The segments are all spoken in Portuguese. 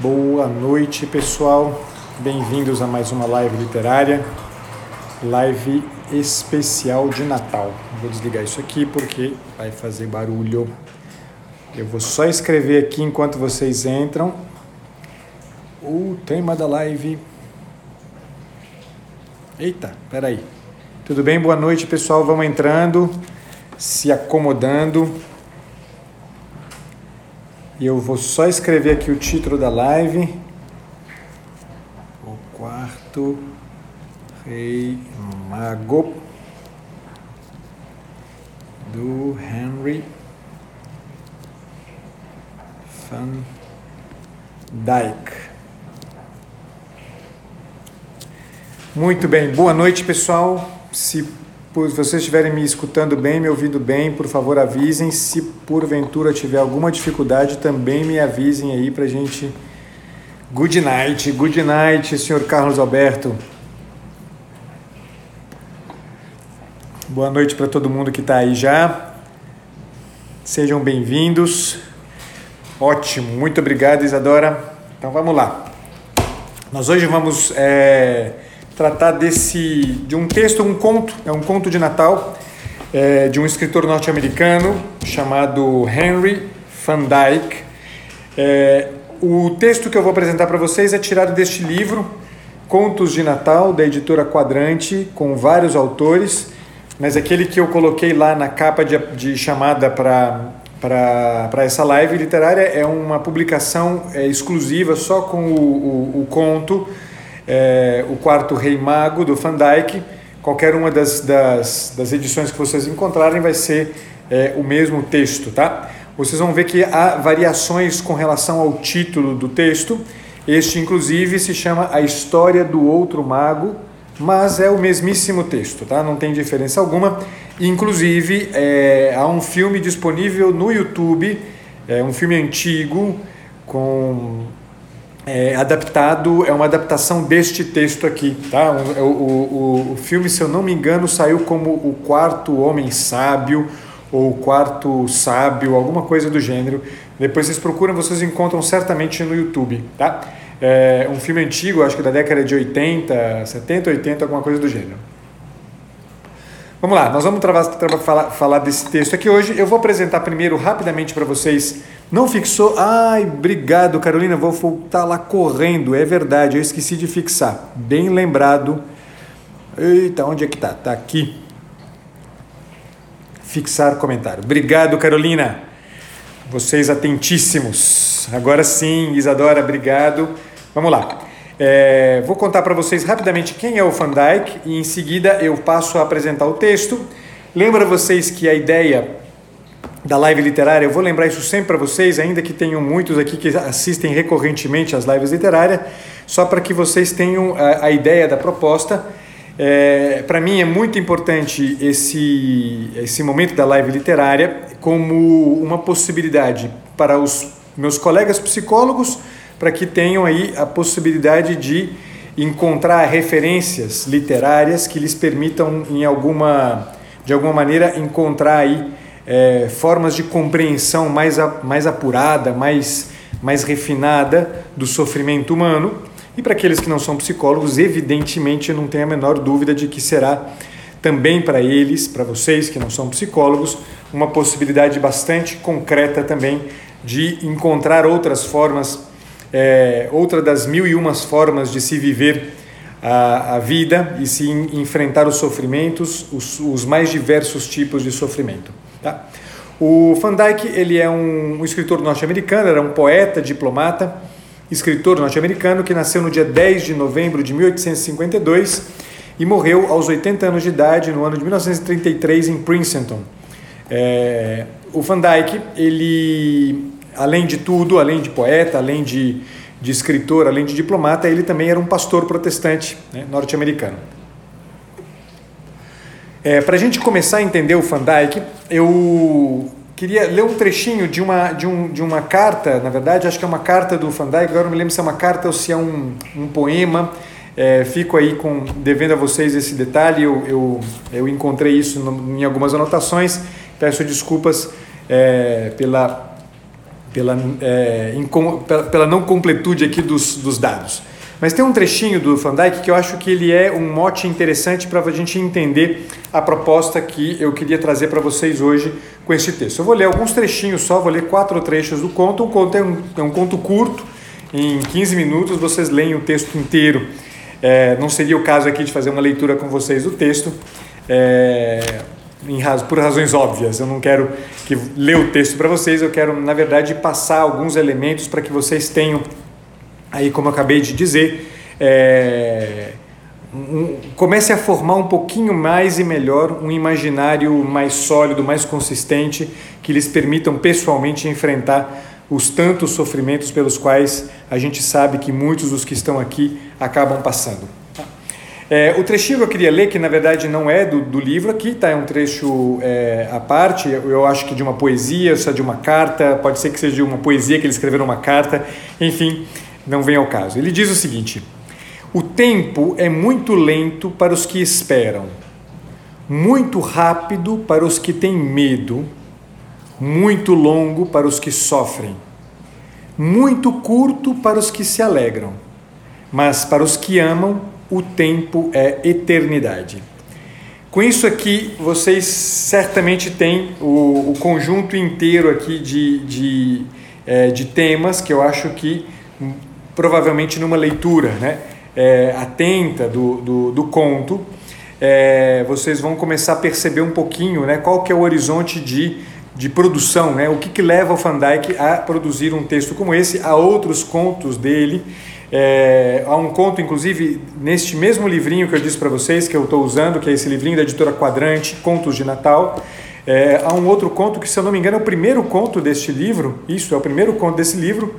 Boa noite, pessoal. Bem-vindos a mais uma live literária, live especial de Natal. Vou desligar isso aqui porque vai fazer barulho. Eu vou só escrever aqui enquanto vocês entram o tema da live. Eita, peraí. Tudo bem? Boa noite, pessoal. Vamos entrando, se acomodando. E eu vou só escrever aqui o título da live. O quarto rei mago do Henry Van Dyke. Muito bem, boa noite pessoal. Se vocês estiverem me escutando bem, me ouvindo bem, por favor avisem. Se porventura tiver alguma dificuldade, também me avisem aí pra gente. Good night, good night, senhor Carlos Alberto. Boa noite para todo mundo que está aí já. Sejam bem-vindos. Ótimo, muito obrigado, Isadora. Então vamos lá. Nós hoje vamos é, tratar desse de um texto, um conto, é um conto de Natal é, de um escritor norte-americano chamado Henry Van Dyke. É, o texto que eu vou apresentar para vocês é tirado deste livro, Contos de Natal, da editora Quadrante, com vários autores, mas aquele que eu coloquei lá na capa de, de chamada para para essa live literária é uma publicação é, exclusiva só com o, o, o conto é, O Quarto Rei Mago, do Van Dyke. Qualquer uma das, das, das edições que vocês encontrarem vai ser é, o mesmo texto, tá? Vocês vão ver que há variações com relação ao título do texto. Este, inclusive, se chama A História do Outro Mago, mas é o mesmíssimo texto, tá? Não tem diferença alguma. Inclusive, é, há um filme disponível no YouTube, é um filme antigo, com é, adaptado, é uma adaptação deste texto aqui, tá? O, o, o, filme, se eu não me engano, saiu como O Quarto Homem Sábio ou O Quarto Sábio, alguma coisa do gênero. Depois vocês procuram, vocês encontram certamente no YouTube, tá? É um filme antigo, acho que da década de 80, 70, 80, alguma coisa do gênero. Vamos lá, nós vamos falar, falar desse texto aqui hoje. Eu vou apresentar primeiro rapidamente para vocês. Não fixou? Ai, obrigado, Carolina. Vou voltar lá correndo. É verdade, eu esqueci de fixar. Bem lembrado. Eita, onde é que tá? Tá aqui. Fixar comentário. Obrigado, Carolina. Vocês atentíssimos. Agora sim, Isadora, obrigado. Vamos lá. É, vou contar para vocês rapidamente quem é o Van Dyke e em seguida eu passo a apresentar o texto. Lembra vocês que a ideia da live literária, eu vou lembrar isso sempre para vocês, ainda que tenham muitos aqui que assistem recorrentemente às lives literárias, só para que vocês tenham a, a ideia da proposta. É, para mim é muito importante esse, esse momento da live literária como uma possibilidade para os meus colegas psicólogos para que tenham aí a possibilidade de encontrar referências literárias que lhes permitam, em alguma, de alguma maneira, encontrar aí é, formas de compreensão mais, mais apurada, mais, mais refinada do sofrimento humano. E para aqueles que não são psicólogos, evidentemente, não tenho a menor dúvida de que será também para eles, para vocês que não são psicólogos, uma possibilidade bastante concreta também de encontrar outras formas é, outra das mil e umas formas de se viver a, a vida e se enfrentar os sofrimentos, os, os, mais diversos tipos de sofrimento. Tá? O Van Dyke ele é um, um escritor norte-americano, era um poeta, diplomata, escritor norte-americano que nasceu no dia 10 de novembro de 1852 e morreu aos 80 anos de idade no ano de 1933 em Princeton. É, o Van Dyke ele além de tudo, além de poeta, além de, de escritor, além de diplomata, ele também era um pastor protestante né, norte-americano. É, Para a gente começar a entender o Van Dyke, eu queria ler um trechinho de uma, de, um, de uma carta, na verdade, acho que é uma carta do Van Dyke, agora não me lembro se é uma carta ou se é um, um poema. É, fico aí com, devendo a vocês esse detalhe, eu, eu, eu encontrei isso no, em algumas anotações, peço desculpas é, pela pela, é, pela não completude aqui dos, dos dados. Mas tem um trechinho do Van Dyke que eu acho que ele é um mote interessante para a gente entender a proposta que eu queria trazer para vocês hoje com esse texto. Eu vou ler alguns trechinhos só, vou ler quatro trechos do conto. O conto é um, é um conto curto, em 15 minutos vocês leem o texto inteiro. É, não seria o caso aqui de fazer uma leitura com vocês do texto, é, por razões óbvias. Eu não quero que ler o texto para vocês, eu quero, na verdade, passar alguns elementos para que vocês tenham aí como eu acabei de dizer, é, um, comece a formar um pouquinho mais e melhor um imaginário mais sólido, mais consistente, que lhes permitam pessoalmente enfrentar os tantos sofrimentos pelos quais a gente sabe que muitos dos que estão aqui acabam passando. É, o trechinho que eu queria ler, que na verdade não é do, do livro aqui, tá? é um trecho é, à parte, eu acho que de uma poesia, só de uma carta, pode ser que seja de uma poesia que ele escreveu numa carta, enfim, não vem ao caso. Ele diz o seguinte: O tempo é muito lento para os que esperam, muito rápido para os que têm medo, muito longo para os que sofrem, muito curto para os que se alegram, mas para os que amam, o tempo é eternidade. Com isso aqui, vocês certamente têm o, o conjunto inteiro aqui de, de, é, de temas que eu acho que provavelmente numa leitura né, é, atenta do, do, do conto, é, vocês vão começar a perceber um pouquinho né, qual que é o horizonte de, de produção, né, o que, que leva o Van Dyck a produzir um texto como esse, há outros contos dele, é, há um conto, inclusive, neste mesmo livrinho que eu disse para vocês, que eu estou usando, que é esse livrinho da editora Quadrante, Contos de Natal. É, há um outro conto que, se eu não me engano, é o primeiro conto deste livro, isso, é o primeiro conto desse livro,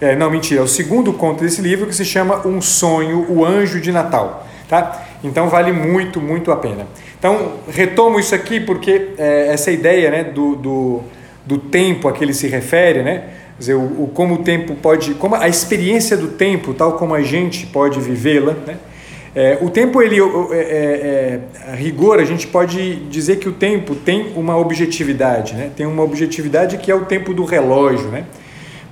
é, não, mentira, é o segundo conto desse livro que se chama Um Sonho, o Anjo de Natal. Tá? Então vale muito, muito a pena. Então, retomo isso aqui porque é, essa ideia né, do, do, do, tempo a que ele se refere, né? Quer dizer, o, o, como o tempo pode, como a experiência do tempo, tal como a gente pode vivê-la, né? É, o tempo, ele, é, é, é, a rigor, a gente pode dizer que o tempo tem uma objetividade, né? tem uma objetividade que é o tempo do relógio. Né?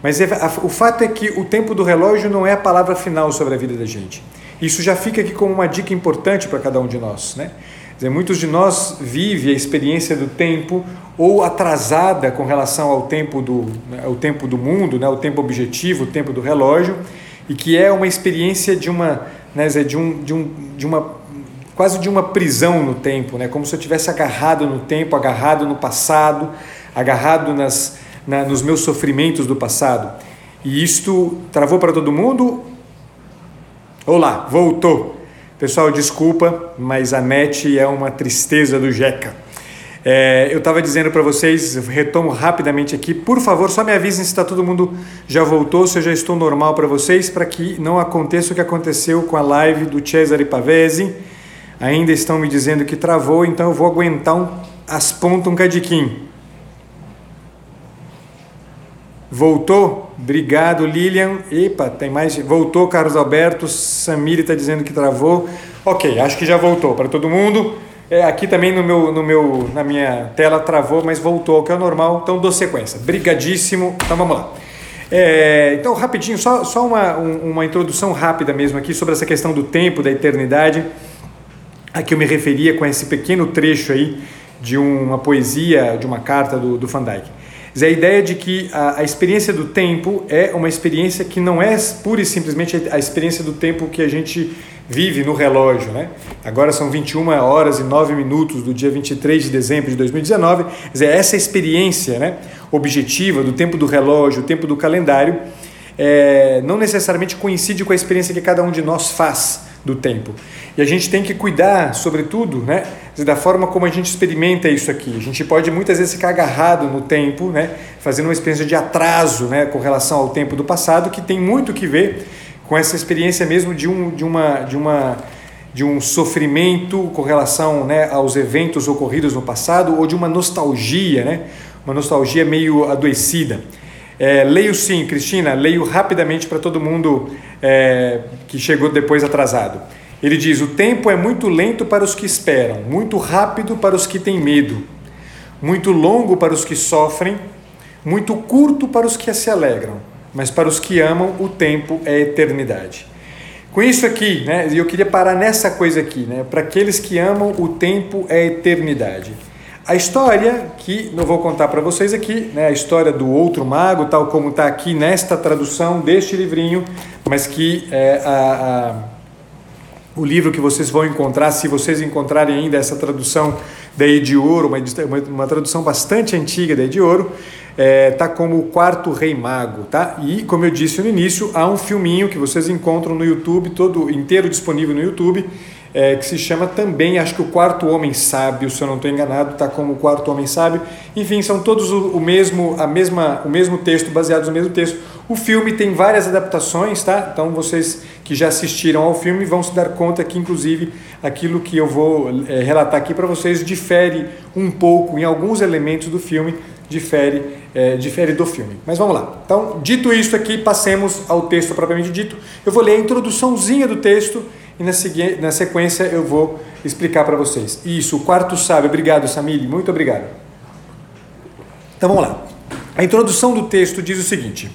Mas é, o fato é que o tempo do relógio não é a palavra final sobre a vida da gente. Isso já fica aqui como uma dica importante para cada um de nós. Né? Dizer, muitos de nós vivem a experiência do tempo ou atrasada com relação ao tempo do, né, ao tempo do mundo, né, o tempo objetivo, o tempo do relógio, e que é uma experiência de uma, né, de, um, de, um, de uma quase de uma prisão no tempo, né, como se eu tivesse agarrado no tempo, agarrado no passado, agarrado nas, na, nos meus sofrimentos do passado. E isto travou para todo mundo? Olá, voltou. Pessoal, desculpa, mas a net é uma tristeza do Jeca. É, eu estava dizendo para vocês, retomo rapidamente aqui, por favor, só me avisem se está todo mundo já voltou, se eu já estou normal para vocês, para que não aconteça o que aconteceu com a live do Cesare Pavese. Ainda estão me dizendo que travou, então eu vou aguentar um, as pontas um cadiquinho. Voltou? Obrigado, Lilian. Epa, tem mais. Voltou, Carlos Alberto. Samiri está dizendo que travou. Ok, acho que já voltou para todo mundo. É, aqui também no meu, no meu, na minha tela travou, mas voltou, que é o normal. Então dou sequência. Brigadíssimo. Então vamos lá. É, então, rapidinho, só, só uma, uma introdução rápida mesmo aqui sobre essa questão do tempo, da eternidade, a que eu me referia com esse pequeno trecho aí de uma poesia, de uma carta do, do Van Dyck a ideia de que a, a, experiência do tempo é uma experiência que não é pura e simplesmente a experiência do tempo que a gente vive no relógio. Né? Agora são 21 horas e 9 minutos do dia 23 de dezembro de 2019. Quer dizer, essa experiência né, objetiva do tempo do relógio, o tempo do calendário, é, não necessariamente coincide com a experiência que cada um de nós faz do tempo. E a gente tem que cuidar, sobretudo, né, da forma como a gente experimenta isso aqui. A gente pode muitas vezes ficar agarrado no tempo, né, fazendo uma experiência de atraso né, com relação ao tempo do passado, que tem muito que ver com essa experiência mesmo de, um, de, uma, de, uma, de um sofrimento com relação né, aos eventos ocorridos no passado ou de uma nostalgia, né, uma nostalgia meio adoecida. É, leio sim, Cristina, leio rapidamente para todo mundo é, que chegou depois atrasado. Ele diz: O tempo é muito lento para os que esperam, muito rápido para os que têm medo, muito longo para os que sofrem, muito curto para os que se alegram, mas para os que amam, o tempo é eternidade. Com isso aqui, né, eu queria parar nessa coisa aqui, né, para aqueles que amam, o tempo é eternidade. A história que não vou contar para vocês aqui, né, a história do outro mago, tal como está aqui nesta tradução deste livrinho, mas que é, a, a o livro que vocês vão encontrar, se vocês encontrarem ainda essa tradução da de Ouro, uma, uma, tradução bastante antiga da de Ouro, é, tá como o quarto rei mago, tá? E como eu disse no início, há um filminho que vocês encontram no YouTube, todo inteiro disponível no YouTube, é, que se chama também, acho que o quarto homem sábio, se eu não estou enganado, tá como o quarto homem sábio. Enfim, são todos o, o, mesmo, a mesma, o mesmo texto, baseados no mesmo texto. O filme tem várias adaptações, tá? Então vocês que já assistiram ao filme vão se dar conta que, inclusive, aquilo que eu vou é, relatar aqui para vocês difere um pouco em alguns elementos do filme difere, é, difere do filme. Mas vamos lá. Então, dito isso aqui, passemos ao texto propriamente dito. Eu vou ler a introduçãozinha do texto e na, na sequência eu vou explicar para vocês. Isso, o quarto sábio. Obrigado, Samili. Muito obrigado. Então vamos lá. A introdução do texto diz o seguinte: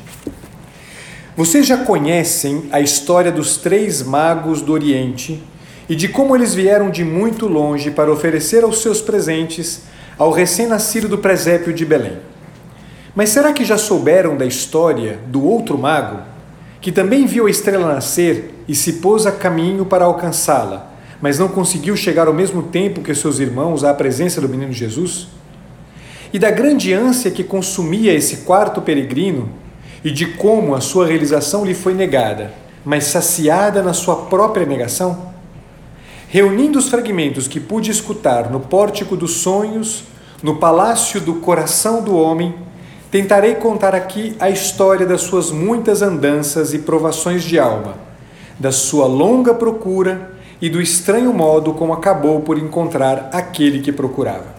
Vocês já conhecem a história dos três magos do Oriente e de como eles vieram de muito longe para oferecer aos seus presentes ao recém-nascido do presépio de Belém. Mas será que já souberam da história do outro mago, que também viu a estrela nascer e se pôs a caminho para alcançá-la, mas não conseguiu chegar ao mesmo tempo que seus irmãos à presença do menino Jesus? E da grande ânsia que consumia esse quarto peregrino, e de como a sua realização lhe foi negada, mas saciada na sua própria negação? Reunindo os fragmentos que pude escutar no pórtico dos sonhos, no palácio do coração do homem, tentarei contar aqui a história das suas muitas andanças e provações de alma, da sua longa procura e do estranho modo como acabou por encontrar aquele que procurava.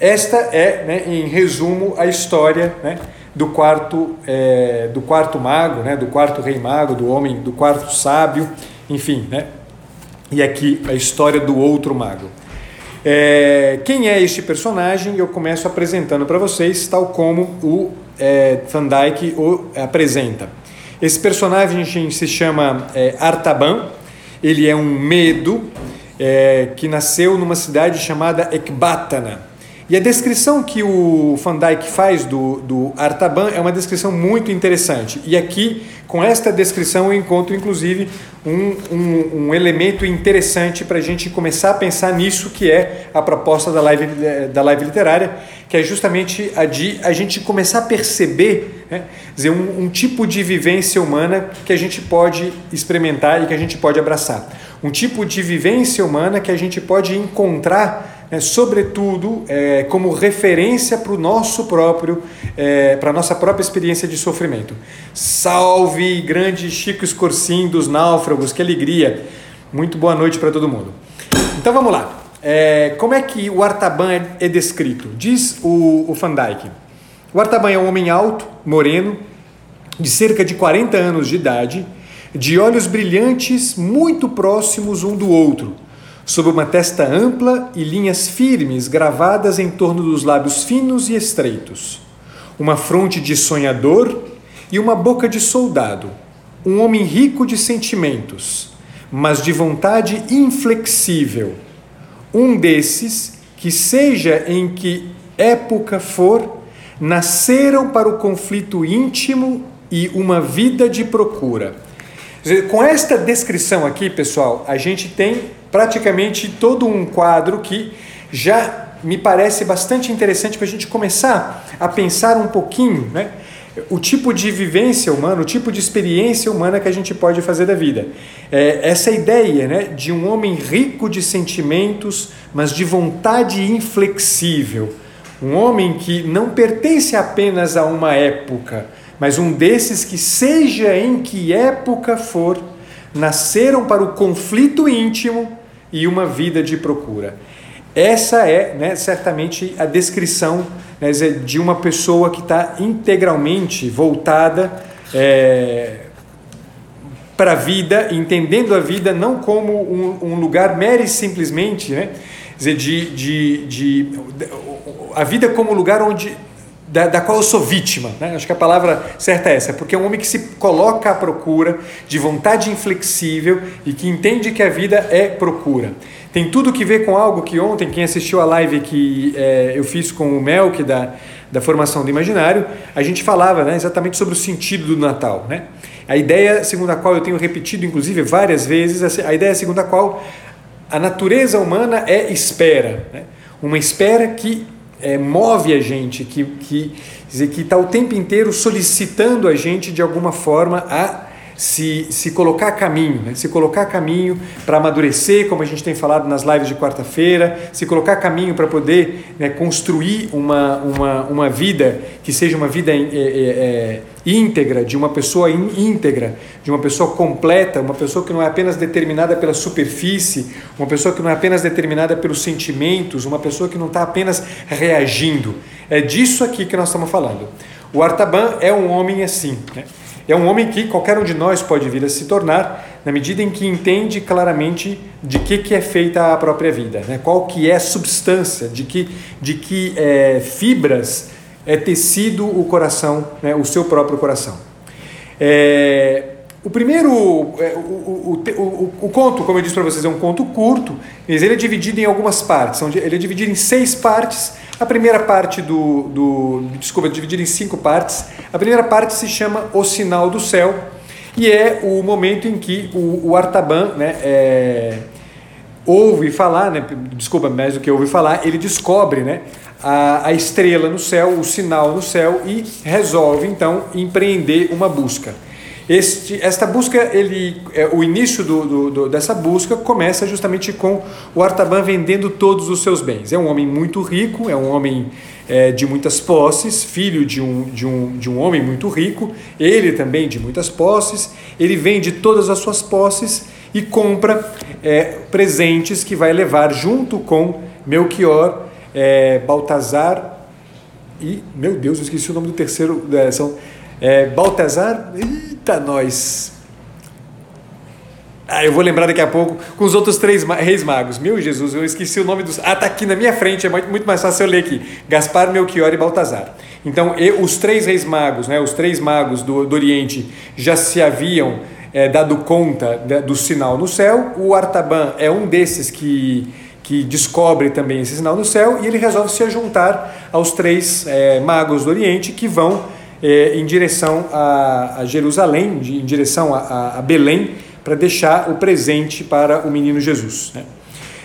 Esta é, né, em resumo, a história né, do quarto é, do quarto mago, né, do quarto rei mago, do homem, do quarto sábio, enfim, né, e aqui a história do outro mago. É, quem é este personagem? Eu começo apresentando para vocês, tal como o é, Van Dyke o apresenta. Esse personagem se chama é, Artaban, ele é um medo é, que nasceu numa cidade chamada Ecbatana. E a descrição que o Van Dyke faz do, do Artaban é uma descrição muito interessante. E aqui, com esta descrição, eu encontro inclusive um, um, um elemento interessante para a gente começar a pensar nisso, que é a proposta da live, da live literária, que é justamente a de a gente começar a perceber né, dizer, um, um tipo de vivência humana que a gente pode experimentar e que a gente pode abraçar. Um tipo de vivência humana que a gente pode encontrar é, sobretudo é, como referência para o nosso próprio, é, para a nossa própria experiência de sofrimento. Salve, grande Chico Escorcim dos náufragos, que alegria! Muito boa noite para todo mundo. Então vamos lá. É, como é que o Artaban é, é descrito? Diz o, o Van Dyke. O Artaban é um homem alto, moreno, de cerca de 40 anos de idade, de olhos brilhantes, muito próximos um do outro sob uma testa ampla e linhas firmes gravadas em torno dos lábios finos e estreitos, uma fronte de sonhador e uma boca de soldado, um homem rico de sentimentos, mas de vontade inflexível, um desses que, seja em que época for, nasceram para o conflito íntimo e uma vida de procura. Com esta descrição aqui, pessoal, a gente tem praticamente todo um quadro que já me parece bastante interessante para a gente começar a pensar um pouquinho, né? O tipo de vivência humana, o tipo de experiência humana que a gente pode fazer da vida. É, essa ideia né, de um homem rico de sentimentos, mas de vontade inflexível. Um homem que não pertence apenas a uma época, mas um desses que, seja em que época for, nasceram para o conflito íntimo e uma vida de procura. Essa é né, certamente a descrição né, de uma pessoa que está integralmente voltada é, para a vida, entendendo a vida não como um, um lugar mero e simplesmente né, de, de, de, a vida como lugar onde da, da, qual eu sou vítima. Né? Acho que a palavra certa é essa, porque é um homem que se coloca à procura de vontade inflexível e que entende que a vida é procura. Tem tudo que ver com algo que ontem, quem assistiu a live que é, eu fiz com o Melk da, da formação do imaginário, a gente falava né, exatamente sobre o sentido do Natal. Né? A ideia segundo a qual eu tenho repetido, inclusive, várias vezes, a ideia segundo a qual a natureza humana é espera. Né? Uma espera que é, move a gente, que está que, que tá o tempo inteiro solicitando a gente de alguma forma a se, se colocar a caminho, né? se colocar a caminho para amadurecer, como a gente tem falado nas lives de quarta-feira, se colocar a caminho para poder né, construir uma, uma, uma vida que seja uma vida é, é, é, íntegra, de uma pessoa íntegra, de uma pessoa completa, uma pessoa que não é apenas determinada pela superfície, uma pessoa que não é apenas determinada pelos sentimentos, uma pessoa que não está apenas reagindo. É disso aqui que nós estamos falando. O Artaban é um homem assim. Né? É um homem que qualquer um de nós pode vir a se tornar na medida em que entende claramente de que, que é feita a própria vida, né? qual que é a substância, de que, de que é, fibras é tecido o coração, né? o seu próprio coração. É, o primeiro, é, o, o, o, o, conto, como eu disse para vocês, é um conto curto, mas ele é dividido em algumas partes. Ele é dividido em seis partes. A primeira parte do, do desculpa, é dividido em cinco partes. A primeira parte se chama O Sinal do Céu e é o momento em que o, Artaban, né, é, ouve falar, né, desculpa, mais do que ouve falar, ele descobre, né, a, a estrela no céu, o sinal no céu e resolve então empreender uma busca. Este, esta busca, ele, é, o início do, do, do, dessa busca começa justamente com o Artaban vendendo todos os seus bens. É um homem muito rico, é um homem é, de muitas posses, filho de um, de, um, de um homem muito rico, ele também de muitas posses. Ele vende todas as suas posses e compra é, presentes que vai levar junto com Melchior, é, Baltazar e, meu Deus, eu esqueci o nome do terceiro, é, são é, Baltazar, eita nós! Ah, eu vou lembrar daqui a pouco com os outros três reis magos. Meu Jesus, eu esqueci o nome dos. Ah, tá aqui na minha frente, é muito mais fácil eu ler aqui. Gaspar, Melchior e Baltazar. Então, e, os três reis magos, né, os três magos do, do Oriente já se haviam é, dado conta do sinal no céu. O Artaban é um desses que, que descobre também esse sinal no céu e ele resolve se juntar aos três é, magos do Oriente que vão é, em direção a, a Jerusalém, de, em direção a, a Belém, para deixar o presente para o menino Jesus. Né?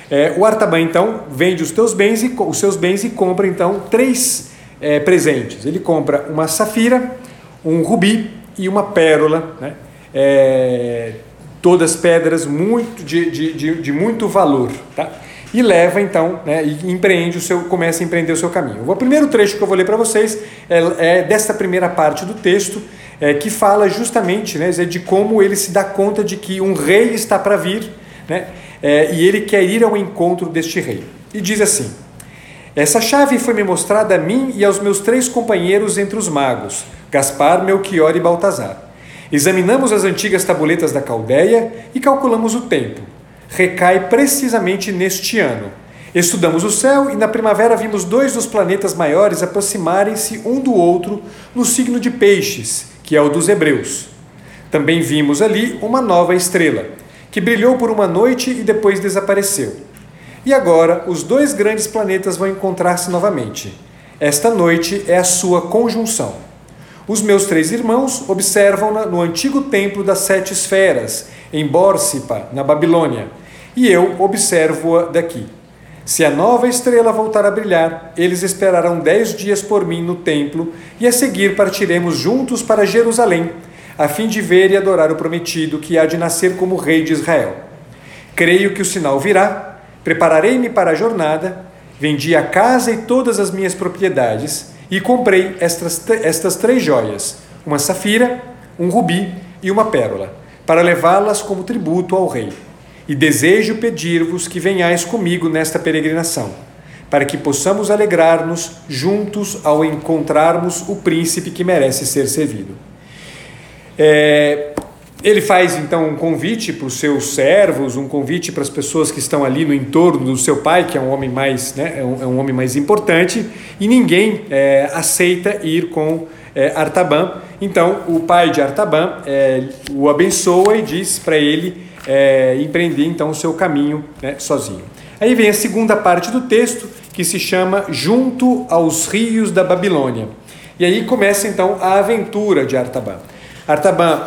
É, o Artaban então vende os, teus bens e, os seus bens e compra então três é, presentes. Ele compra uma safira, um rubi e uma pérola, né? É, todas pedras muito de, de, de, de muito valor. Tá? e leva então, né, e empreende o seu, começa a empreender o seu caminho. O primeiro trecho que eu vou ler para vocês é, é desta primeira parte do texto, é, que fala justamente né, de como ele se dá conta de que um rei está para vir, né, é, e ele quer ir ao encontro deste rei. E diz assim: Essa chave foi me mostrada a mim e aos meus três companheiros entre os magos, Gaspar, Melchior e Baltazar. Examinamos as antigas tabuletas da Caldeia e calculamos o tempo recai precisamente neste ano. Estudamos o céu e na primavera vimos dois dos planetas maiores aproximarem-se um do outro no signo de Peixes, que é o dos Hebreus. Também vimos ali uma nova estrela, que brilhou por uma noite e depois desapareceu. E agora os dois grandes planetas vão encontrar-se novamente. Esta noite é a sua conjunção. Os meus três irmãos observam-na no antigo templo das sete esferas, em Bórcipa, na Babilônia e eu observo-a daqui. Se a nova estrela voltar a brilhar, eles esperarão dez dias por mim no templo, e a seguir partiremos juntos para Jerusalém, a fim de ver e adorar o prometido que há de nascer como rei de Israel. Creio que o sinal virá, prepararei-me para a jornada, vendi a casa e todas as minhas propriedades, e comprei estas, estas três joias: uma safira, um rubi e uma pérola, para levá-las como tributo ao rei e desejo pedir-vos que venhais comigo nesta peregrinação, para que possamos alegrar-nos juntos ao encontrarmos o príncipe que merece ser servido. É, ele faz então um convite para os seus servos, um convite para as pessoas que estão ali no entorno do seu pai, que é um homem mais, né, é um, é um homem mais importante, e ninguém é, aceita ir com é, Artaban. Então o pai de Artaban é, o abençoa e diz para ele é, empreender então o seu caminho né, sozinho. Aí vem a segunda parte do texto que se chama Junto aos Rios da Babilônia. E aí começa então a aventura de Artaban. Artaban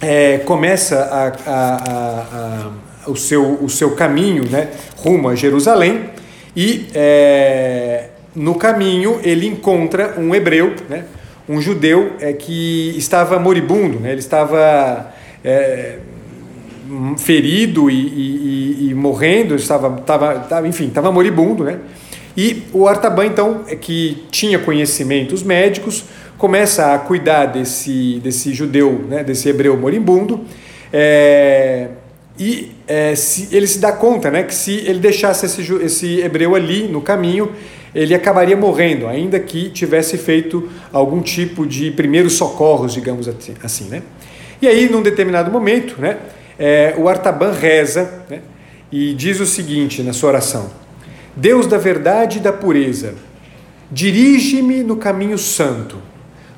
é, começa a, a, a, o, seu, o seu caminho né, rumo a Jerusalém e é, no caminho ele encontra um hebreu, né, um judeu é, que estava moribundo, né, ele estava é, ferido e, e, e, morrendo, estava, estava, estava enfim, estava moribundo, né? E o Artaban, então, é que tinha conhecimentos médicos, começa a cuidar desse, desse judeu, né, desse hebreu moribundo, é, e é, se, ele se dá conta né, que se ele deixasse esse, esse hebreu ali no caminho, ele acabaria morrendo, ainda que tivesse feito algum tipo de primeiros socorros, digamos assim. né? E aí, num determinado momento, né, é, o Artaban reza né, e diz o seguinte na sua oração: Deus da verdade e da pureza, dirige-me no caminho santo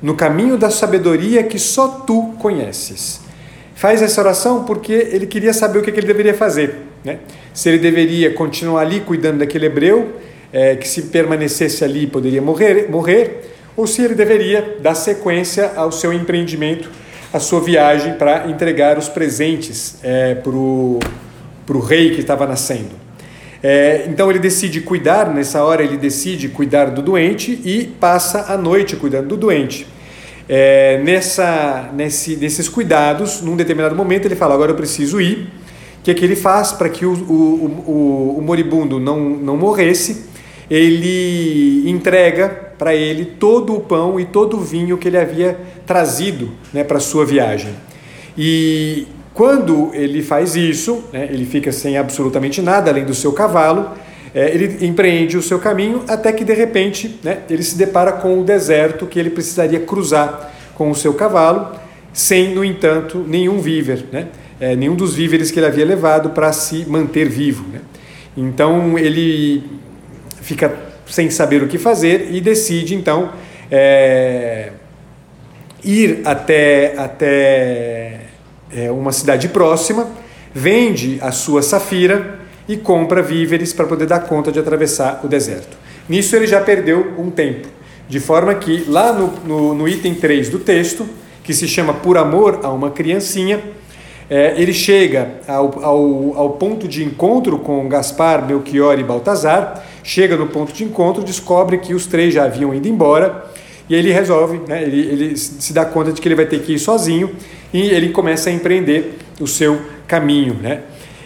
no caminho da sabedoria que só tu conheces. Faz essa oração porque ele queria saber o que, ele deveria fazer. Né? Se ele deveria continuar ali cuidando daquele hebreu, é, que se permanecesse ali poderia morrer, morrer, ou se ele deveria dar sequência ao seu empreendimento, à sua viagem para entregar os presentes é, para o rei que estava nascendo. É, então ele decide cuidar, nessa hora ele decide cuidar do doente e passa a noite cuidando do doente. É, nessa, nesse, nesses cuidados, num determinado momento ele fala: Agora eu preciso ir. O que é que ele faz para que o, o, o, o moribundo não, não morresse? Ele entrega para ele todo o pão e todo o vinho que ele havia trazido né, para sua viagem. E quando ele faz isso, né, ele fica sem absolutamente nada além do seu cavalo, é, ele empreende o seu caminho até que de repente né, ele se depara com o deserto que ele precisaria cruzar com o seu cavalo, sem, no entanto, nenhum víver, né, é, nenhum dos víveres que ele havia levado para se manter vivo. Né. Então ele fica sem saber o que fazer e decide então é, ir até, até é, uma cidade próxima, vende a sua safira e compra víveres para poder dar conta de atravessar o deserto. Nisso ele já perdeu um tempo, de forma que lá no, no, no item 3 do texto, que se chama Por Amor a uma Criancinha, é, ele chega ao, ao, ao, ponto de encontro com Gaspar, Melchior e Baltazar, chega no ponto de encontro, descobre que os três já haviam ido embora e ele resolve, né, ele, ele se dá conta de que ele vai ter que ir sozinho e ele começa a empreender o seu caminho. Né?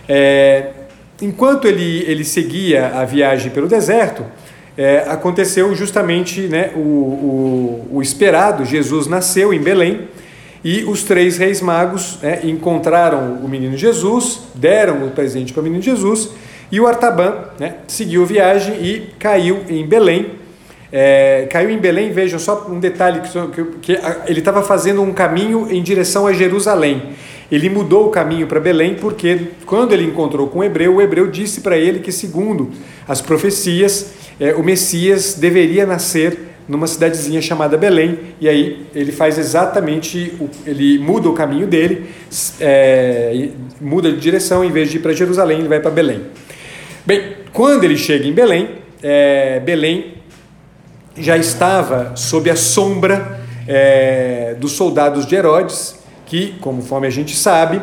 É, enquanto ele, ele seguia a viagem pelo deserto, é, aconteceu justamente né, o, o, o, esperado: Jesus nasceu em Belém e os três reis magos né, encontraram o menino Jesus, deram o presente para o menino Jesus e o Artaban né, seguiu viagem e caiu em Belém é, caiu em Belém, vejam só um detalhe: que, que ele estava fazendo um caminho em direção a Jerusalém. Ele mudou o caminho para Belém porque, quando ele encontrou com o hebreu, o hebreu disse para ele que, segundo as profecias, é, o Messias deveria nascer numa cidadezinha chamada Belém. E aí ele faz exatamente, o, ele muda o caminho dele, é, muda de direção, em vez de ir para Jerusalém, ele vai para Belém. Bem, quando ele chega em Belém, é, Belém já estava sob a sombra é, dos soldados de Herodes, que, conforme a gente sabe,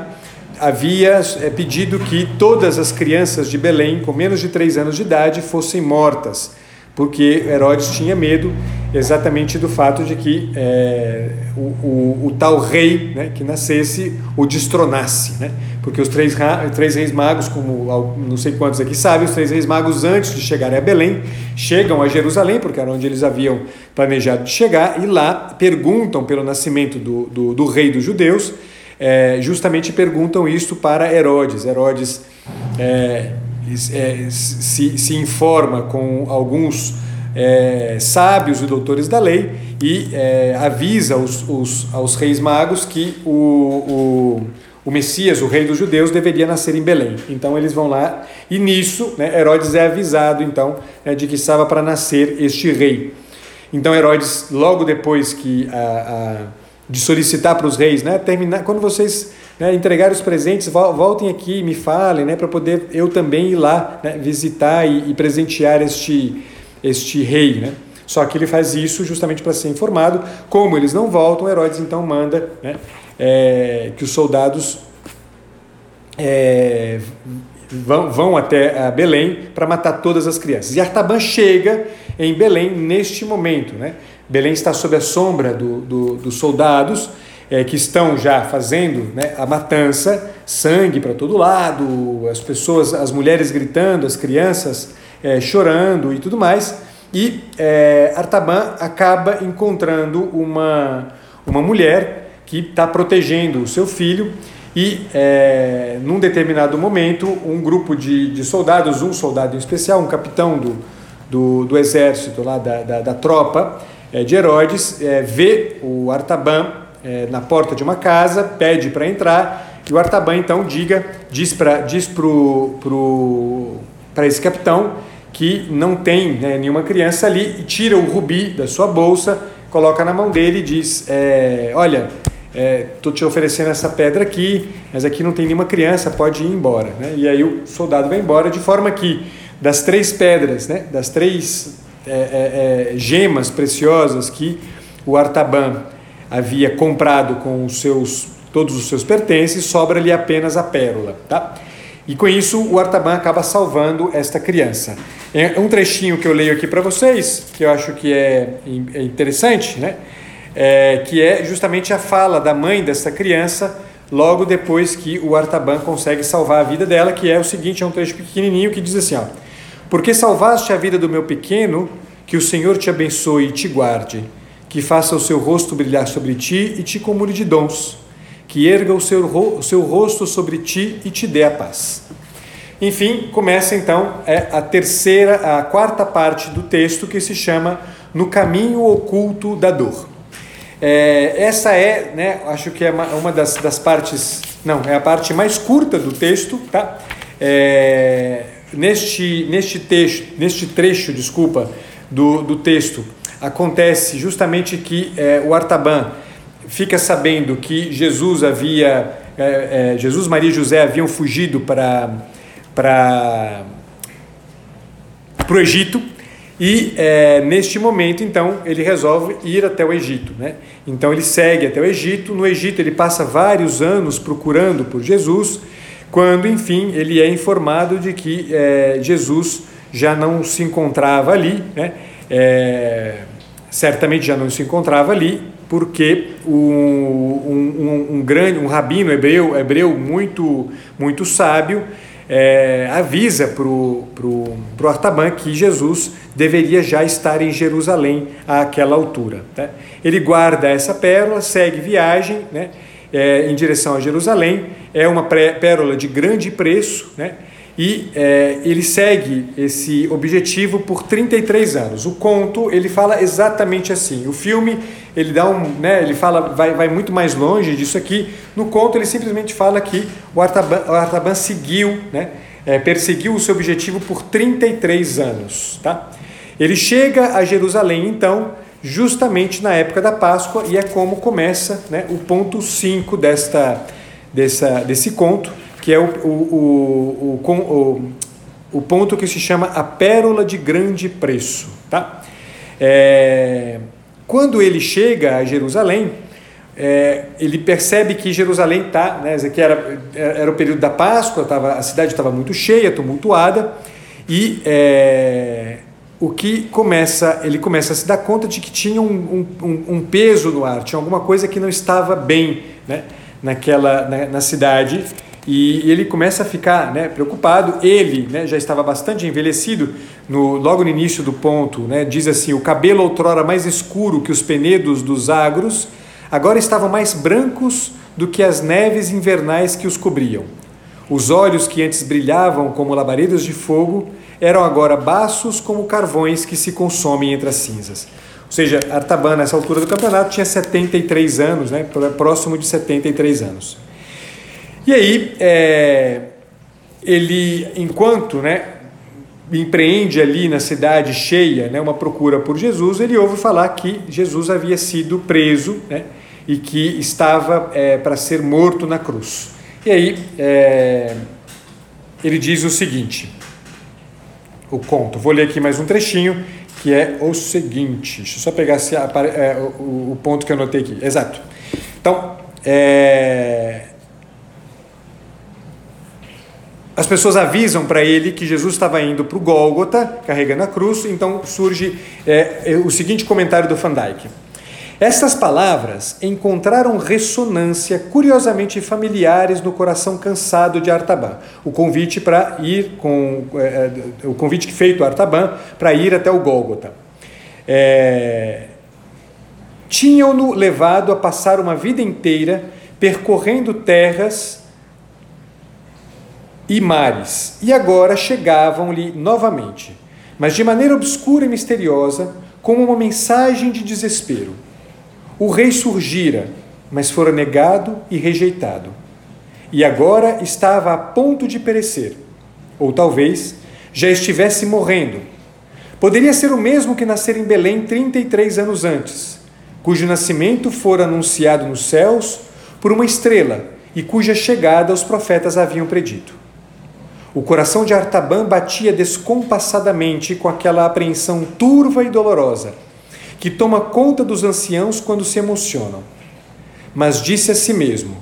havia é, pedido que todas as crianças de Belém com menos de três anos de idade fossem mortas porque Herodes tinha medo exatamente do fato de que é, o, o, o, tal rei né, que nascesse o destronasse, né? Porque os três, três reis magos, como não sei quantos aqui sabem, os três reis magos antes de chegarem a Belém, chegam a Jerusalém, porque era onde eles haviam planejado de chegar, e lá perguntam pelo nascimento do, do, do rei dos judeus, é, justamente perguntam isso para Herodes. Herodes é, é, se, se informa com alguns é, sábios e doutores da lei e é, avisa os, os, aos reis magos que o, o, o, Messias, o rei dos judeus, deveria nascer em Belém. Então eles vão lá e nisso né, Herodes é avisado então né, de que estava para nascer este rei. Então Herodes, logo depois que a, a, de solicitar para os reis, né, terminar, quando vocês né, entregarem os presentes, voltem aqui, me falem, né, para poder eu também ir lá né, visitar e, e presentear este, este rei, né? Só que ele faz isso justamente para ser informado. Como eles não voltam, Herodes então manda né, é, que os soldados é, vão, vão até Belém para matar todas as crianças. E Artaban chega em Belém neste momento. Né? Belém está sob a sombra do, do, dos soldados é, que estão já fazendo né, a matança, sangue para todo lado, as pessoas, as mulheres gritando, as crianças é, chorando e tudo mais. E é, Artaban acaba encontrando uma, uma mulher que está protegendo o seu filho e, é, num determinado momento, um grupo de, de soldados, um soldado em especial, um capitão do, do, do exército, lá da, da, da tropa é, de Herodes, é, vê o Artaban é, na porta de uma casa, pede para entrar, e o Artaban então diga, diz para diz pro, pro, esse capitão que não tem né, nenhuma criança ali, e tira o rubi da sua bolsa, coloca na mão dele e diz: é, Olha, estou é, te oferecendo essa pedra aqui, mas aqui não tem nenhuma criança, pode ir embora. Né? E aí o soldado vai embora, de forma que das três pedras, né, das três é, é, é gemas preciosas que o Artaban havia comprado com os seus, todos os seus pertences, sobra ali apenas a pérola. Tá? E com isso o Artaban acaba salvando esta criança. É um trechinho que eu leio aqui para vocês, que eu acho que é, é interessante, né? É, que é justamente a fala da mãe dessa criança logo depois que o Artaban consegue salvar a vida dela, que é o seguinte, é um trecho pequenininho que diz assim, ó, Porque salvaste a vida do meu pequeno, que o Senhor te abençoe e te guarde, que faça o seu rosto brilhar sobre ti e te comune de dons que erga o seu, o seu rosto sobre ti e te dê a paz. Enfim, começa então é, a terceira, a quarta parte do texto que se chama No Caminho Oculto da Dor. É, essa é, né, acho que é uma, das, das, partes, não, é a parte mais curta do texto, tá? É, neste, neste, texto, neste trecho, desculpa, do, do texto, acontece justamente que é, o Artaban fica sabendo que Jesus havia, é, é, Jesus, Maria e José haviam fugido para para o Egito e é, neste momento então ele resolve ir até o Egito, né? Então ele segue até o Egito. No Egito ele passa vários anos procurando por Jesus, quando enfim ele é informado de que é, Jesus já não se encontrava ali, né? É, certamente já não se encontrava ali porque um, um, um, grande um rabino hebreu hebreu muito muito sábio é, avisa para o pro, pro Artaban que Jesus deveria já estar em Jerusalém àquela altura. Né? Ele guarda essa pérola, segue viagem né, é, em direção a Jerusalém, é uma pérola de grande preço, né, e é, ele segue esse objetivo por 33 anos. O conto ele fala exatamente assim. O filme ele dá um, né, ele fala vai, vai muito mais longe disso aqui. No conto ele simplesmente fala que o Artaban, o Artaban seguiu, né, é, perseguiu o seu objetivo por 33 anos, tá? Ele chega a Jerusalém então justamente na época da Páscoa e é como começa, né, o ponto 5 desta dessa desse conto que é o, o, o, o, o ponto que se chama a pérola de grande preço. Tá? É, quando ele chega a Jerusalém, é, ele percebe que Jerusalém está, né, aqui era, era o período da Páscoa, tava, a cidade estava muito cheia, tumultuada, e é, o que começa, ele começa a se dar conta de que tinha um, um, um peso no ar, tinha alguma coisa que não estava bem né, naquela, na, na cidade, e, ele começa a ficar né, preocupado. Ele né, já estava bastante envelhecido, no, logo no início do ponto, né, diz assim: o cabelo outrora mais escuro que os penedos dos agros, agora estavam mais brancos do que as neves invernais que os cobriam. Os olhos que antes brilhavam como labaredas de fogo eram agora baços como carvões que se consomem entre as cinzas. Ou seja, Artaban, nessa altura do campeonato, tinha 73 anos, né, próximo de 73 anos. E aí, é, ele, enquanto né, empreende ali na cidade cheia né, uma procura por Jesus, ele ouve falar que Jesus havia sido preso né, e que estava é, para ser morto na cruz. E aí, é, ele diz o seguinte: o conto, vou ler aqui mais um trechinho que é o seguinte. Deixa eu só pegar se, é, o, o, ponto que eu anotei aqui. Exato. Então, é, as pessoas avisam para ele que Jesus estava indo para o Gólgota, carregando a cruz, então surge é, é o seguinte comentário do Van Dyke. Estas palavras encontraram ressonância curiosamente familiares no coração cansado de Artaban. O convite para ir com é, é, o convite feito a Artaban para ir até o Gólgota. É, Tinham-no levado a passar uma vida inteira percorrendo terras e mares, e agora chegavam-lhe novamente, mas de maneira obscura e misteriosa, como uma mensagem de desespero. O rei surgira, mas fora negado e rejeitado. E agora estava a ponto de perecer, ou talvez já estivesse morrendo. Poderia ser o mesmo que nascer em Belém 33 anos antes, cujo nascimento fora anunciado nos céus por uma estrela e cuja chegada os profetas haviam predito. O coração de Artaban batia descompassadamente com aquela apreensão turva e dolorosa que toma conta dos anciãos quando se emocionam. Mas disse a si mesmo: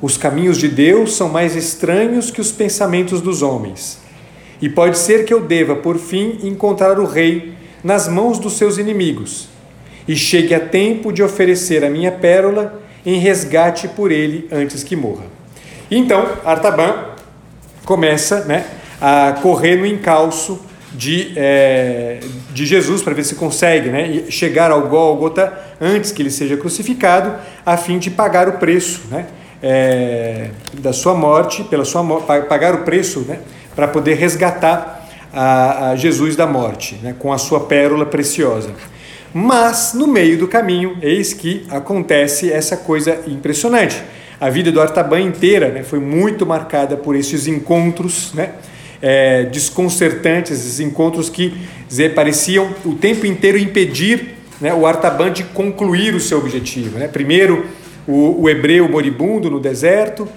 Os caminhos de Deus são mais estranhos que os pensamentos dos homens. E pode ser que eu deva, por fim, encontrar o rei nas mãos dos seus inimigos, e chegue a tempo de oferecer a minha pérola em resgate por ele antes que morra. Então, Artaban começa né, a correr no encalço de, é, de Jesus para ver se consegue né, chegar ao Gólgota antes que ele seja crucificado, a fim de pagar o preço né, é, da sua morte, pela sua pagar o preço né, para poder resgatar a, a, Jesus da morte, né, com a sua pérola preciosa. Mas no meio do caminho, eis que acontece essa coisa impressionante. A vida do Artaban inteira né, foi muito marcada por esses encontros, né? é, desconcertantes, esses encontros que dizer, pareciam o tempo inteiro impedir né, o Artaban de concluir o seu objetivo. Né? Primeiro, o, o, hebreu moribundo no deserto,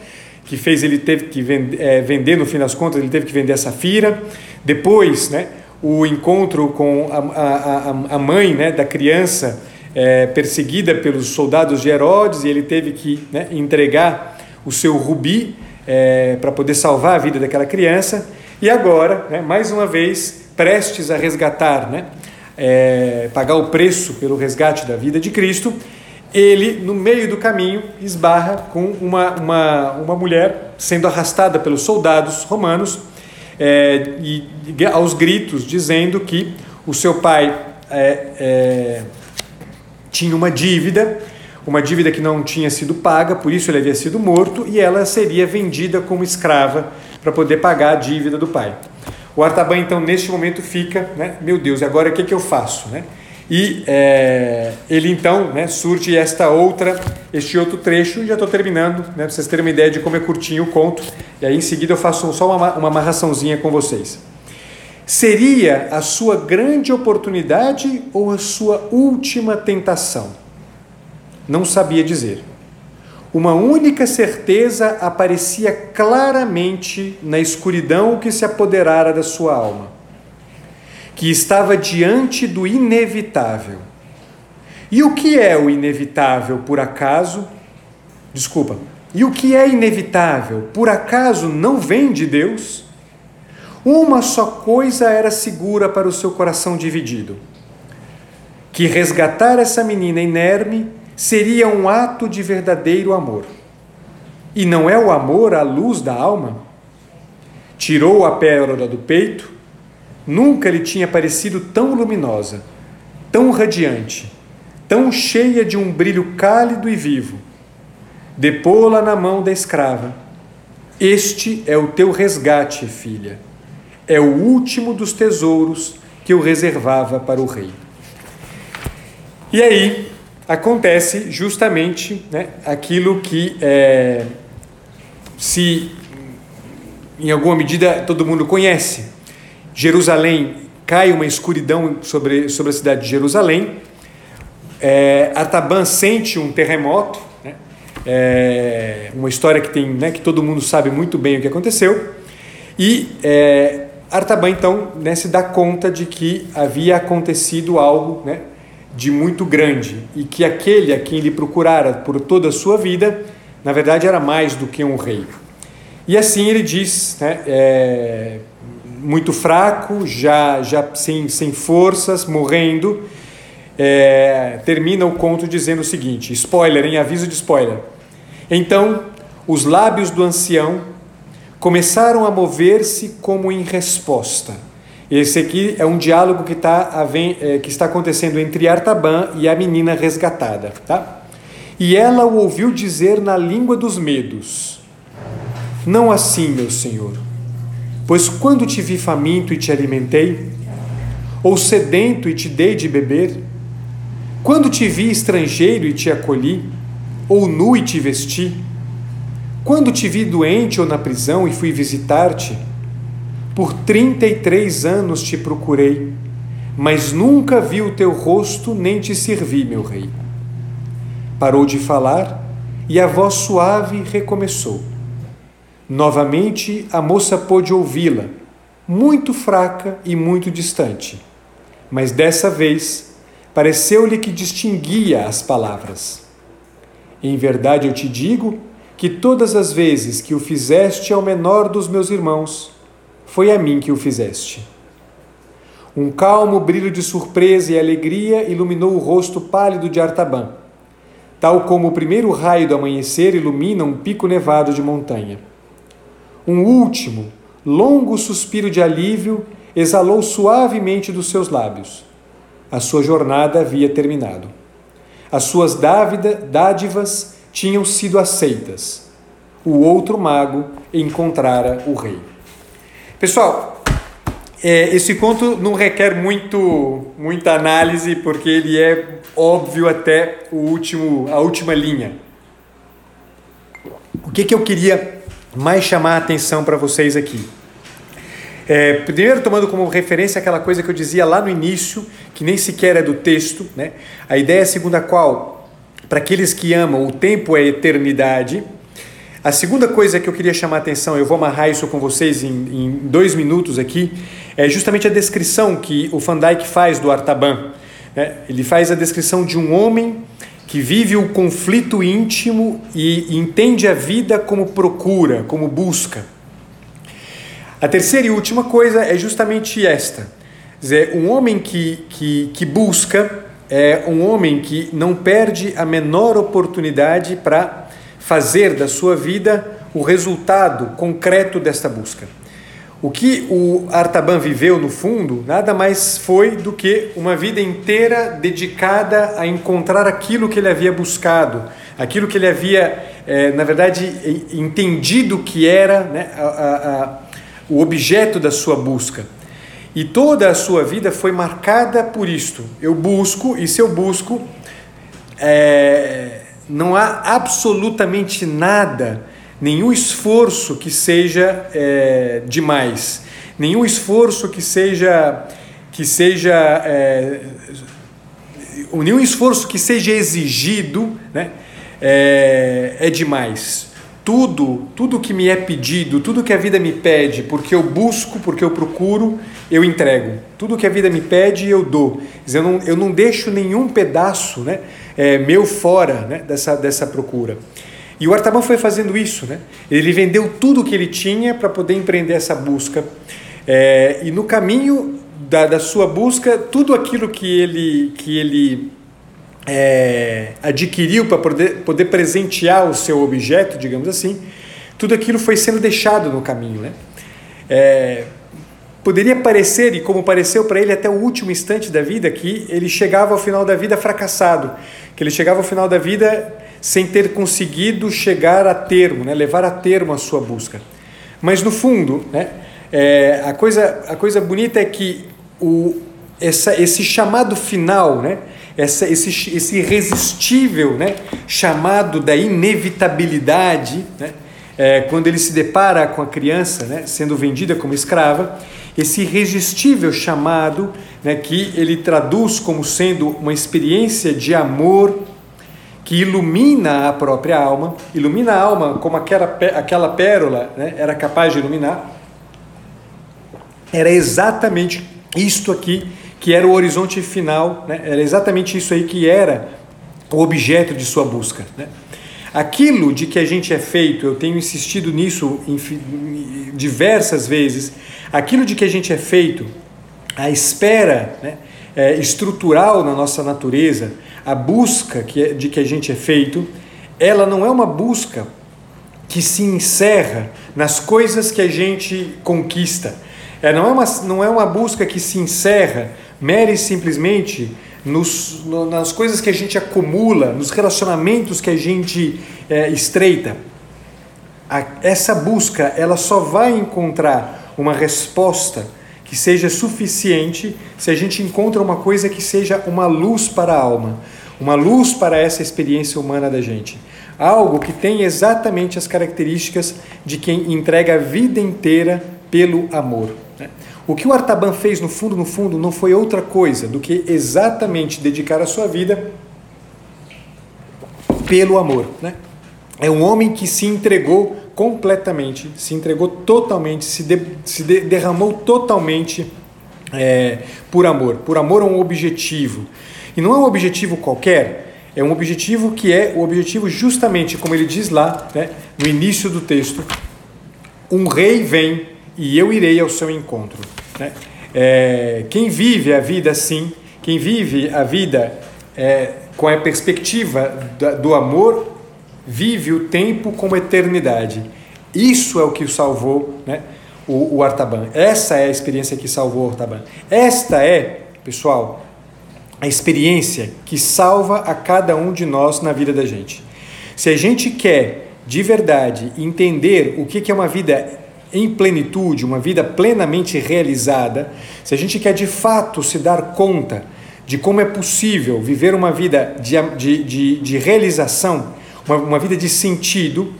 que fez ele teve que vender, é, vender, no fim das contas, ele teve que vender a Safira. Depois, né, o encontro com a, a, a mãe né, da criança é, perseguida pelos soldados de Herodes, e ele teve que né, entregar o seu rubi é, para poder salvar a vida daquela criança. E agora, né, mais uma vez, prestes a resgatar, né, é, pagar o preço pelo resgate da vida de Cristo, ele, no meio do caminho, esbarra com uma, uma, uma mulher sendo arrastada pelos soldados romanos é, e, aos gritos, dizendo que o seu pai é, é, tinha uma dívida, uma dívida que não tinha sido paga, por isso ele havia sido morto, e ela seria vendida como escrava para poder pagar a dívida do pai. O Artaban, então, neste momento fica, né, meu Deus, agora o que, que eu faço? Né? E é, ele, então, né, surge esta outra, este outro trecho, e já estou terminando, né, para vocês terem uma ideia de como é curtinho o conto, e aí em seguida eu faço só uma, uma amarraçãozinha com vocês. Seria a sua grande oportunidade ou a sua última tentação? Não sabia dizer. Uma única certeza aparecia claramente na escuridão que se apoderara da sua alma: que estava diante do inevitável. E o que é o inevitável, por acaso? Desculpa. E o que é inevitável, por acaso não vem de Deus? Uma só coisa era segura para o seu coração dividido: que resgatar essa menina inerme seria um ato de verdadeiro amor. E não é o amor a luz da alma? Tirou a pérola do peito, nunca lhe tinha parecido tão luminosa, tão radiante, tão cheia de um brilho cálido e vivo. Depô-la na mão da escrava. Este é o teu resgate, filha. É o último dos tesouros que eu reservava para o rei. E aí acontece justamente né, aquilo que é, se em alguma medida todo mundo conhece. Jerusalém cai uma escuridão sobre, sobre a cidade de Jerusalém. É, Artaban sente um terremoto, né? é, uma história que tem, né, que todo mundo sabe muito bem o que aconteceu. E é, Artaban então né, se dá conta de que havia acontecido algo né, de muito grande e que aquele a quem ele procurara por toda a sua vida, na verdade era mais do que um rei. E assim ele diz, né, é, muito fraco, já, já sem, sem forças, morrendo, é, termina o conto dizendo o seguinte: spoiler, em aviso de spoiler. Então, os lábios do ancião começaram a mover-se como em resposta. Esse aqui é um diálogo que, tá, é, que está acontecendo entre Artaban e a menina resgatada. Tá? E ela o ouviu dizer na língua dos medos: Não assim, meu senhor, pois quando te vi faminto e te alimentei, ou sedento e te dei de beber, quando te vi estrangeiro e te acolhi, ou nu e te vesti, quando te vi doente ou na prisão e fui visitar-te, por trinta e três anos te procurei, mas nunca vi o teu rosto nem te servi, meu rei. Parou de falar e a voz suave recomeçou. Novamente a moça pôde ouvi-la, muito fraca e muito distante, mas dessa vez pareceu-lhe que distinguia as palavras. Em verdade eu te digo que todas as vezes que o fizeste ao menor dos meus irmãos, foi a mim que o fizeste. Um calmo brilho de surpresa e alegria iluminou o rosto pálido de Artaban, tal como o primeiro raio do amanhecer ilumina um pico nevado de montanha. Um último, longo suspiro de alívio exalou suavemente dos seus lábios. A sua jornada havia terminado. As suas dádivas tinham sido aceitas. O outro mago encontrara o rei. Pessoal, é, esse conto não requer muito, muita análise porque ele é óbvio até o último, a última linha. O que, que eu queria mais chamar a atenção para vocês aqui? É, primeiro, tomando como referência aquela coisa que eu dizia lá no início, que nem sequer é do texto, né? a ideia segundo a qual para aqueles que amam, o tempo é eternidade. A segunda coisa que eu queria chamar a atenção, eu vou amarrar isso com vocês em, em dois minutos aqui, é justamente a descrição que o Van Dyck faz do Artaban. Né? Ele faz a descrição de um homem que vive o conflito íntimo e entende a vida como procura, como busca. A terceira e última coisa é justamente esta: dizer, um homem que, que, que busca é um homem que não perde a menor oportunidade para fazer da sua vida o resultado concreto desta busca. O que o Artaban viveu no fundo nada mais foi do que uma vida inteira dedicada a encontrar aquilo que ele havia buscado, aquilo que ele havia, é, na verdade, entendido que era né, a, a, a, o objeto da sua busca. E toda a sua vida foi marcada por isto. Eu busco, e se eu busco, é, não há absolutamente nada, nenhum esforço que seja é, demais, nenhum esforço que seja que seja é, nenhum esforço que seja exigido, né, é, é demais tudo, tudo que me é pedido, tudo que a vida me pede, porque eu busco, porque eu procuro, eu entrego. Tudo que a vida me pede, eu dou. Eu não, eu não deixo nenhum pedaço né, é, meu fora né, dessa, dessa procura. E o Artaban foi fazendo isso. Né? Ele vendeu tudo que ele tinha para poder empreender essa busca. É, e no caminho da, da sua busca, tudo aquilo que ele, que ele é, adquiriu para poder, poder presentear o seu objeto, digamos assim, tudo aquilo foi sendo deixado no caminho. Né? É, poderia parecer, e como pareceu para ele até o último instante da vida, que ele chegava ao final da vida fracassado, que ele chegava ao final da vida sem ter conseguido chegar a termo, né? levar a termo a sua busca. Mas no fundo, né? É, a, coisa, a coisa bonita é que o, essa, esse chamado final, né? Essa, esse, esse irresistível né, chamado da inevitabilidade, né, é, quando ele se depara com a criança né, sendo vendida como escrava, esse irresistível chamado né, que ele traduz como sendo uma experiência de amor que ilumina a própria alma, ilumina a alma como aquela, aquela pérola né, era capaz de iluminar, era exatamente isto aqui que era o horizonte final, né, era exatamente isso aí que era o objeto de sua busca. Né. Aquilo de que a gente é feito, eu tenho insistido nisso diversas vezes, aquilo de que a gente é feito, a espera né, é, estrutural na nossa natureza, a busca é, de que a gente é feito, ela não é uma busca que se encerra nas coisas que a gente conquista. É, não, é uma, não é uma busca que se encerra mere simplesmente nos, no, nas coisas que a gente acumula, nos relacionamentos que a gente é, estreita. A, essa busca ela só vai encontrar uma resposta que seja suficiente se a gente encontra uma coisa que seja uma luz para a alma, uma luz para essa experiência humana da gente. Algo que tem exatamente as características de quem entrega a vida inteira pelo amor. O que o Artaban fez no fundo, no fundo, não foi outra coisa do que exatamente dedicar a sua vida pelo amor. Né? É um homem que se entregou completamente, se entregou totalmente, se, de, se de, derramou totalmente é, por amor. Por amor a um objetivo. E não é um objetivo qualquer, é um objetivo que é o objetivo justamente, como ele diz lá, né, no início do texto: um rei vem e eu irei ao seu encontro. Né? É, quem vive a vida assim, quem vive a vida é, com a perspectiva do amor, vive o tempo como eternidade. Isso é o que salvou né, o, o Artaban. Essa é a experiência que salvou o Artaban. Esta é, pessoal, a experiência que salva a cada um de nós na vida da gente. Se a gente quer de verdade entender o que é uma vida em plenitude, uma vida plenamente realizada, se a gente quer de fato se dar conta de como é possível viver uma vida de, de, de, de realização, uma, uma vida de sentido,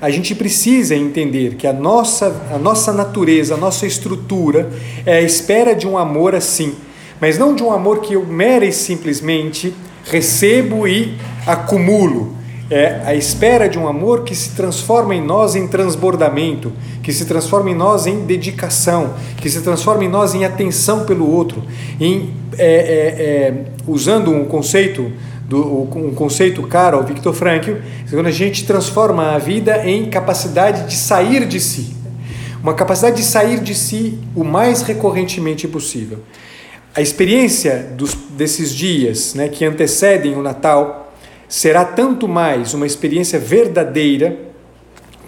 a gente precisa entender que a nossa, a nossa natureza, a nossa estrutura é a espera de um amor assim, mas não de um amor que eu mere simplesmente recebo e acumulo. É a espera de um amor que se transforma em nós em transbordamento, que se transforma em nós em dedicação, que se transforma em nós em atenção pelo outro, em é, é, é, usando um conceito do, um conceito caro ao Victor Frankl, quando a gente transforma a vida em capacidade de sair de si, uma capacidade de sair de si o mais recorrentemente possível. A experiência dos, desses dias né, que antecedem o Natal será tanto mais uma experiência verdadeira,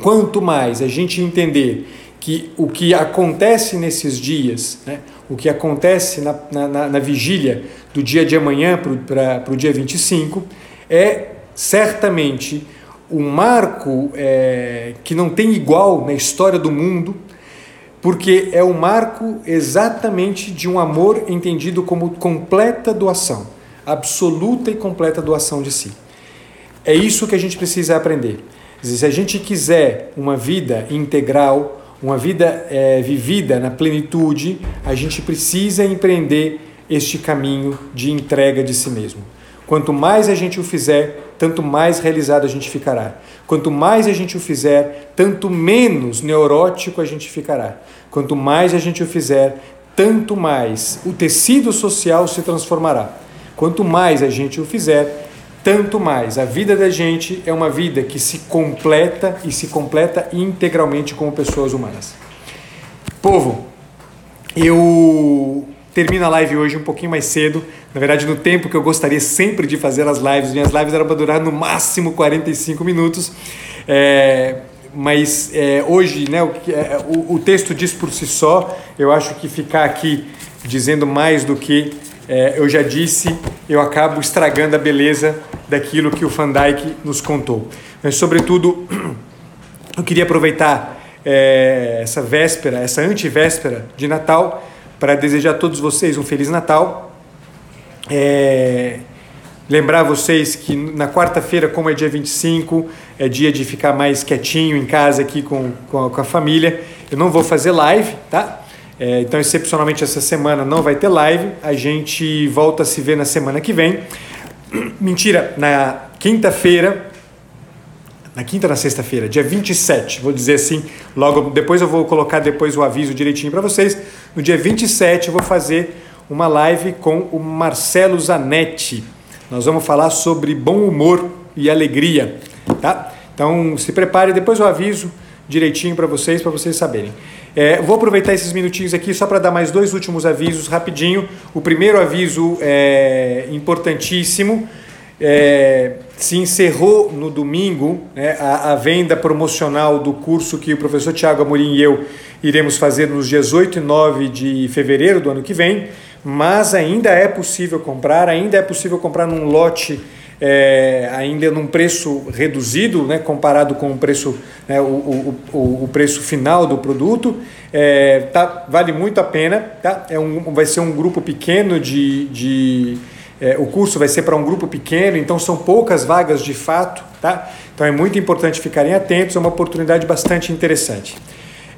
quanto mais a gente entender que o que acontece nesses dias, né, o que acontece na, na, na vigília do dia de amanhã para o dia 25, é certamente um marco é, que não tem igual na história do mundo, porque é o um marco exatamente de um amor entendido como completa doação, absoluta e completa doação de si. É isso que a gente precisa aprender. Se a gente quiser uma vida integral, uma vida é, vivida na plenitude, a gente precisa empreender este caminho de entrega de si mesmo. Quanto mais a gente o fizer, tanto mais realizado a gente ficará. Quanto mais a gente o fizer, tanto menos neurótico a gente ficará. Quanto mais a gente o fizer, tanto mais o tecido social se transformará. Quanto mais a gente o fizer, tanto mais. A vida da gente é uma vida que se completa e se completa integralmente como pessoas humanas. Povo, eu termino a live hoje um pouquinho mais cedo, na verdade no tempo que eu gostaria sempre de fazer as lives, minhas lives eram para durar no máximo 45 minutos, é, mas é, hoje né, o, é, o, o texto diz por si só, eu acho que ficar aqui dizendo mais do que é, eu já disse, eu acabo estragando a beleza daquilo que o Van Dyke nos contou. Mas, sobretudo, eu queria aproveitar é, essa véspera, essa antivéspera de Natal, para desejar a todos vocês um Feliz Natal. É, Lembrar vocês que na quarta-feira, como é dia 25, é dia de ficar mais quietinho em casa aqui com, com, a, com a família. Eu não vou fazer live, tá? É, então, excepcionalmente essa semana não vai ter live. A gente volta a se ver na semana que vem. Mentira, na quinta-feira, na quinta ou na sexta-feira, dia 27, vou dizer assim, logo depois eu vou colocar depois o aviso direitinho para vocês. No dia 27 eu vou fazer uma live com o Marcelo Zanetti nós vamos falar sobre bom humor e alegria, tá? Então se prepare, depois eu aviso direitinho para vocês, para vocês saberem. É, vou aproveitar esses minutinhos aqui só para dar mais dois últimos avisos rapidinho. O primeiro aviso é importantíssimo. É, se encerrou no domingo né, a, a, venda promocional do curso que o professor Tiago Amorim e eu iremos fazer nos dias 8 e 9 de fevereiro do ano que vem mas ainda é possível comprar, ainda é possível comprar num lote é, ainda num preço reduzido, né, comparado com o preço, né, o, o, o, preço final do produto, é, tá, vale muito a pena. Tá? É um, vai ser um grupo pequeno de. de é, o curso vai ser para um grupo pequeno, então são poucas vagas de fato. Tá? Então é muito importante ficarem atentos, é uma oportunidade bastante interessante.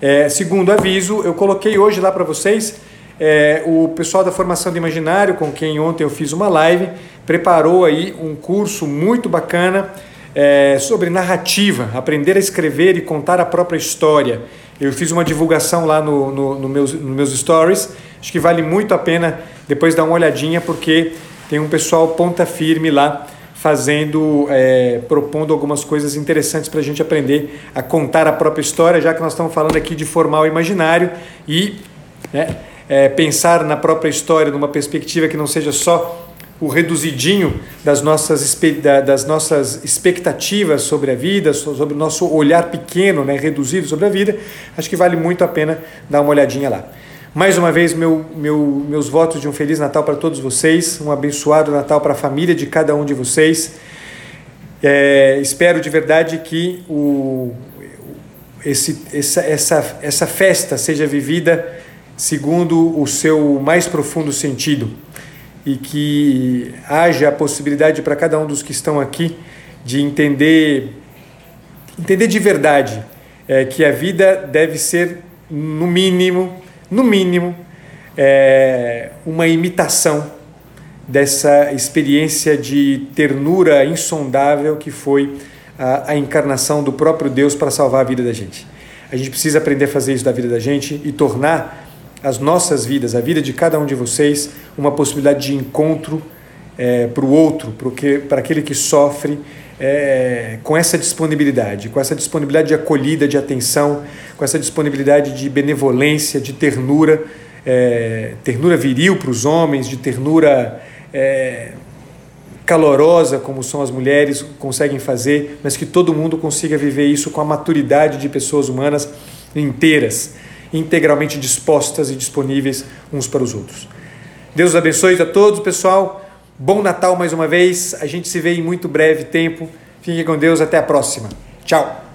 É, segundo aviso, eu coloquei hoje lá para vocês é, o pessoal da formação de imaginário, com quem ontem eu fiz uma live, preparou aí um curso muito bacana é, sobre narrativa, aprender a escrever e contar a própria história. Eu fiz uma divulgação lá no, no, no meus, nos meus stories, acho que vale muito a pena depois dar uma olhadinha, porque tem um pessoal ponta firme lá fazendo, é, propondo algumas coisas interessantes para a gente aprender a contar a própria história, já que nós estamos falando aqui de formar o imaginário e né, é, pensar na própria história numa perspectiva que não seja só o reduzidinho das nossas, das nossas expectativas sobre a vida, sobre o nosso olhar pequeno, né, reduzido sobre a vida, acho que vale muito a pena dar uma olhadinha lá. Mais uma vez, meu, meu, meus votos de um Feliz Natal para todos vocês, um abençoado Natal para a família de cada um de vocês. É, espero de verdade que o, esse, essa, essa, essa festa seja vivida segundo o seu mais profundo sentido e que haja a possibilidade para cada um dos que estão aqui de entender entender de verdade é, que a vida deve ser no mínimo no mínimo é, uma imitação dessa experiência de ternura insondável que foi a, a encarnação do próprio Deus para salvar a vida da gente. A gente precisa aprender a fazer isso da vida da gente e tornar as nossas vidas, a vida de cada um de vocês, uma possibilidade de encontro é, para o outro, para aquele que sofre, é, com essa disponibilidade, com essa disponibilidade de acolhida, de atenção, com essa disponibilidade de benevolência, de ternura, é, ternura viril para os homens, de ternura é, calorosa, como são as mulheres, conseguem fazer, mas que todo mundo consiga viver isso com a maturidade de pessoas humanas inteiras integralmente dispostas e disponíveis uns para os outros. Deus abençoe a todos, pessoal. Bom Natal mais uma vez. A gente se vê em muito breve tempo. Fiquem com Deus. Até a próxima. Tchau.